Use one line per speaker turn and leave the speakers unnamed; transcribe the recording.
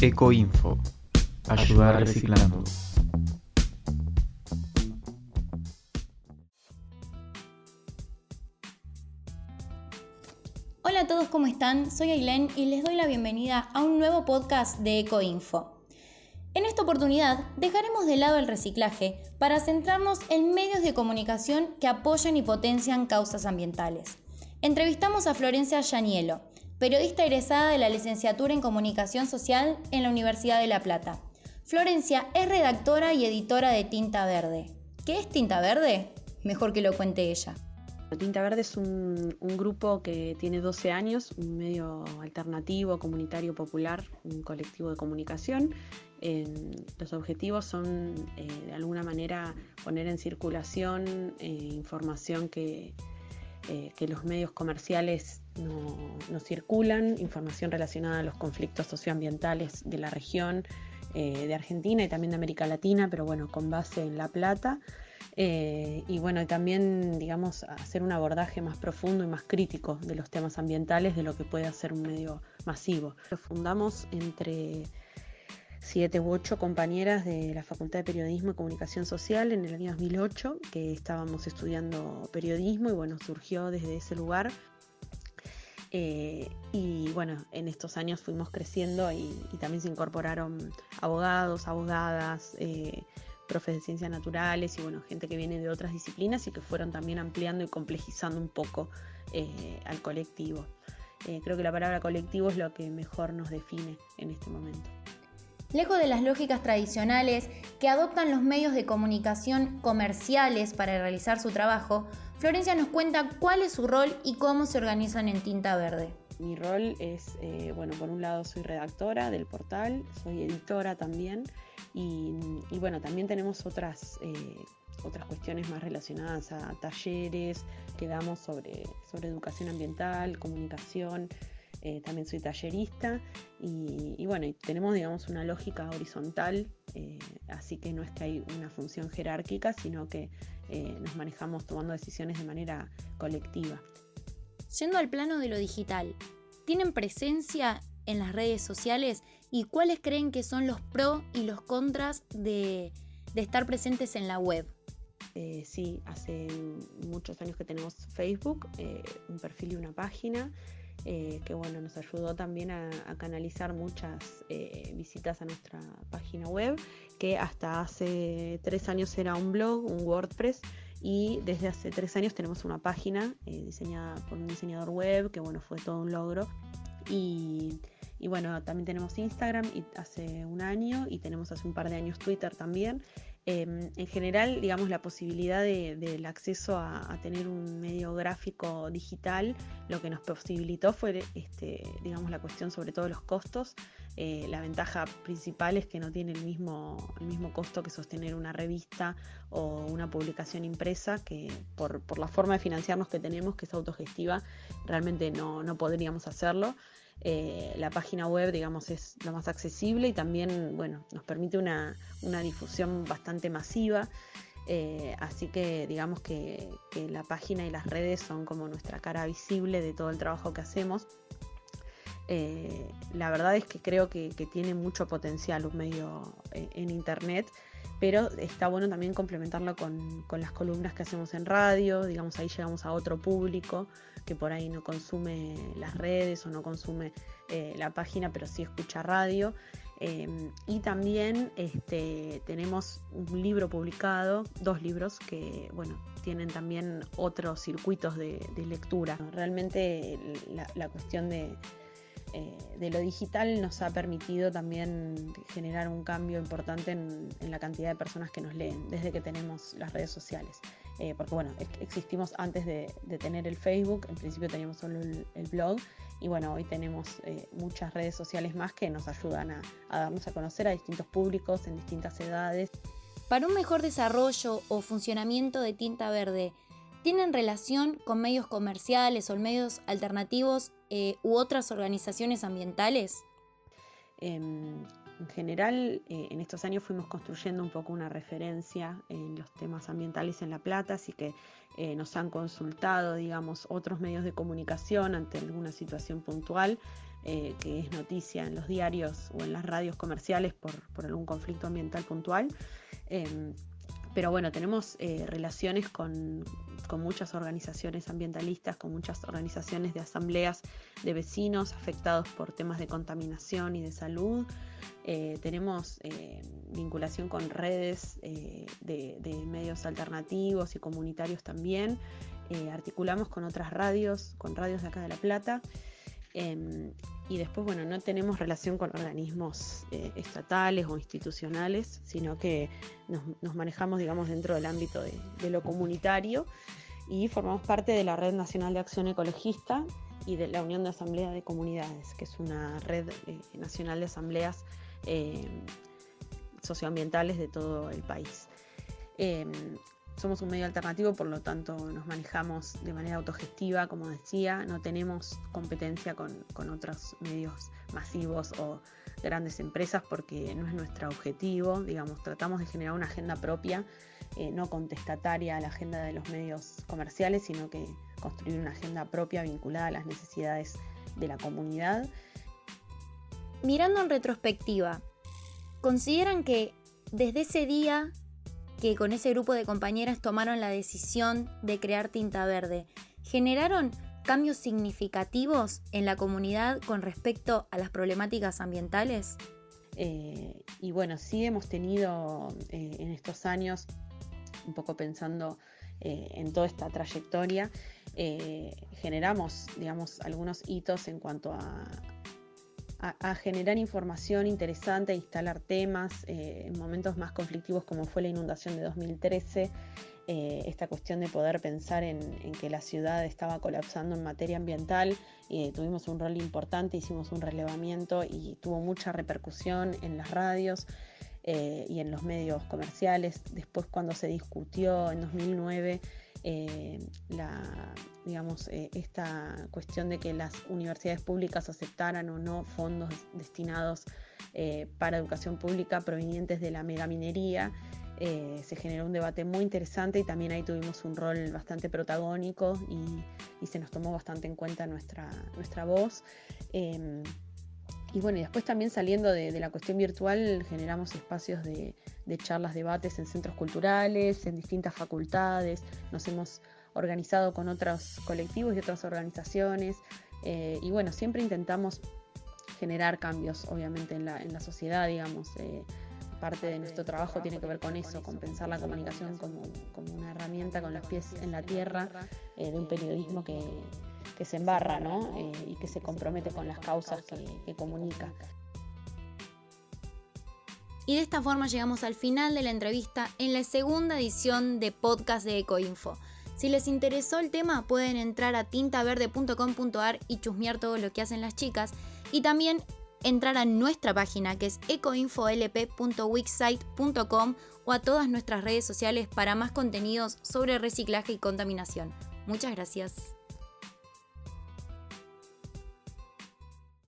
Ecoinfo. Ayudar reciclando.
Hola a todos, ¿cómo están? Soy Ailén y les doy la bienvenida a un nuevo podcast de Ecoinfo. En esta oportunidad dejaremos de lado el reciclaje para centrarnos en medios de comunicación que apoyan y potencian causas ambientales. Entrevistamos a Florencia Yanielo, periodista egresada de la licenciatura en Comunicación Social en la Universidad de La Plata. Florencia es redactora y editora de Tinta Verde. ¿Qué es Tinta Verde? Mejor que lo cuente ella.
Tinta Verde es un, grupo que tiene 12 años, un medio alternativo, comunitario, popular, un colectivo de comunicación. los objetivos son, eh, de alguna manera, poner en circulación eh, información eh, que, los medios comerciales no, circulan, información relacionada a los conflictos socioambientales de la región, de Argentina y también de América Latina, pero bueno, con base en La Plata. Eh, y bueno, también, digamos, hacer un abordaje más profundo y más crítico de los temas ambientales de lo que puede hacer un medio masivo. Lo fundamos entre siete u ocho compañeras de la Facultad de Periodismo y Comunicación Social en el año 2008, que estábamos estudiando periodismo y bueno, surgió desde ese lugar. Eh, y bueno, en estos años fuimos creciendo y, también se incorporaron abogados, abogadas, eh, profes de ciencias naturales y bueno, gente que viene de otras disciplinas y que fueron también ampliando y complejizando un poco eh, al colectivo. Eh, creo que la palabra colectivo es lo que mejor nos define en este momento.
Lejos de las lógicas tradicionales que adoptan los medios de comunicación comerciales para realizar su trabajo, Florencia nos cuenta cuál es su rol y cómo se organizan en Tinta Verde.
Mi rol es, eh, bueno, por un lado soy redactora del portal, soy editora también y, bueno, también tenemos otras, eh, otras cuestiones más relacionadas a talleres que damos sobre, sobre educación ambiental, comunicación. Eh, también soy tallerista y, bueno, tenemos digamos una lógica horizontal, así que no es que hay una función jerárquica, sino que nos manejamos tomando decisiones de manera colectiva.
Yendo al plano de lo digital, ¿tienen presencia en las redes sociales y cuáles creen que son los pros y los contras de, estar presentes en la web?
Eh, sí, hace muchos años que tenemos Facebook, eh, un perfil y una página. Eh, que bueno, nos ayudó también a, canalizar muchas visitas a nuestra página web, que hasta hace tres años era un blog, un WordPress, y desde hace tres años tenemos una página eh, diseñada por un diseñador web, que bueno, fue todo un logro. Y, bueno, también tenemos Instagram y hace un año y tenemos hace un par de años Twitter también. Em, en general, digamos, la posibilidad del acceso a, tener un medio gráfico digital, lo que nos posibilitó fue, este, digamos, la cuestión sobre todo los costos. Eh, la ventaja principal es que no tiene el mismo, el mismo costo que sostener una revista o una publicación impresa, que por, la forma de financiarnos que tenemos, que es autogestiva, realmente no, no podríamos hacerlo. Eh, la página web, digamos, es lo más accesible y también, bueno, nos permite una, difusión bastante masiva. Eh, así que digamos que, la página y las redes son como nuestra cara visible de todo el trabajo que hacemos. Eh, la verdad es que creo que, tiene mucho potencial un medio en internet, pero está bueno también complementarlo con, con, las columnas que hacemos en radio, digamos ahí llegamos a otro público que por ahí no consume las redes o no consume eh, la página, pero sí escucha radio. Em, y también este, tenemos un libro publicado, dos libros que bueno, tienen también otros circuitos de, lectura. Realmente la, cuestión de, eh, de, lo digital nos ha permitido también generar un cambio importante en, la cantidad de personas que nos leen desde que tenemos las redes sociales. Eh, porque bueno, existimos antes de, tener el Facebook, en principio teníamos solo el, blog y bueno, hoy tenemos eh, muchas redes sociales más que nos ayudan a, darnos a conocer a distintos públicos en distintas edades.
Para un mejor desarrollo o funcionamiento de Tinta Verde, ¿tienen relación con medios comerciales o medios alternativos eh, u otras organizaciones ambientales?
Em, en general, eh, en estos años fuimos construyendo un poco una referencia en los temas ambientales en La Plata, así que eh, nos han consultado, digamos, otros medios de comunicación ante alguna situación puntual. que es noticia en los diarios o en las radios comerciales por, algún conflicto ambiental puntual. Pero bueno, tenemos eh, relaciones con, muchas organizaciones ambientalistas, con muchas organizaciones de asambleas de vecinos afectados por temas de contaminación y de salud. Eh, tenemos vinculación con redes de, de, medios alternativos y comunitarios también. articulamos con otras radios, con radios de acá de La Plata. Em, y después, bueno, no tenemos relación con organismos eh, estatales o institucionales, sino que nos, manejamos, digamos, dentro del ámbito de, lo comunitario y formamos parte de la Red Nacional de Acción Ecologista y de la Unión de Asamblea de Comunidades, que es una red eh, nacional de asambleas em, socioambientales de todo el país. Em, somos un medio alternativo, por lo tanto nos manejamos de manera autogestiva, como decía, no tenemos competencia con, otros medios masivos o grandes empresas porque no es nuestro objetivo, digamos, tratamos de generar una agenda propia, eh, no contestataria a la agenda de los medios comerciales, sino que construir una agenda propia vinculada a las necesidades de la comunidad.
Mirando en retrospectiva, ¿consideran que desde ese día que con ese grupo de compañeras tomaron la decisión de crear Tinta Verde, generaron cambios significativos en la comunidad con respecto a las problemáticas ambientales?
Eh, y bueno, sí hemos tenido eh, en estos años, un poco pensando eh, en toda esta trayectoria, generamos, digamos, algunos hitos en cuanto a, a, generar información interesante, a instalar temas eh, en momentos más conflictivos como fue la inundación de 2013, eh, esta cuestión de poder pensar en, que la ciudad estaba colapsando en materia ambiental, tuvimos un rol importante, hicimos un relevamiento y tuvo mucha repercusión en las radios. Eh, y en los medios comerciales. Después cuando se discutió en 2009 eh, la, digamos, eh, esta cuestión de que las universidades públicas aceptaran o no fondos destinados para educación pública provenientes de la megaminería. se generó un debate muy interesante y también ahí tuvimos un rol bastante protagónico y, y se nos tomó bastante en cuenta nuestra, nuestra voz. Y bueno, y después también saliendo de, la cuestión virtual, generamos espacios de, charlas, debates en centros culturales, en distintas facultades, nos hemos organizado con otros colectivos y otras organizaciones, eh, y bueno, siempre intentamos generar cambios, obviamente, en la, en la sociedad, digamos. Eh, parte de nuestro trabajo tiene que ver con eso, con pensar la comunicación como, como una herramienta con los pies en la tierra, eh, de un periodismo que, que se embarra ¿no? Eh, y que se compromete con las causas que, comunica.
Y de esta forma llegamos al final de la entrevista en la segunda edición de podcast de Ecoinfo. Si les interesó el tema, pueden entrar a tintaverde.com.ar y chusmear todo lo que hacen las chicas. Y también entrar a nuestra página que es ecoinfolp.wixsite.com o a todas nuestras redes sociales para más contenidos sobre reciclaje y contaminación. Muchas gracias.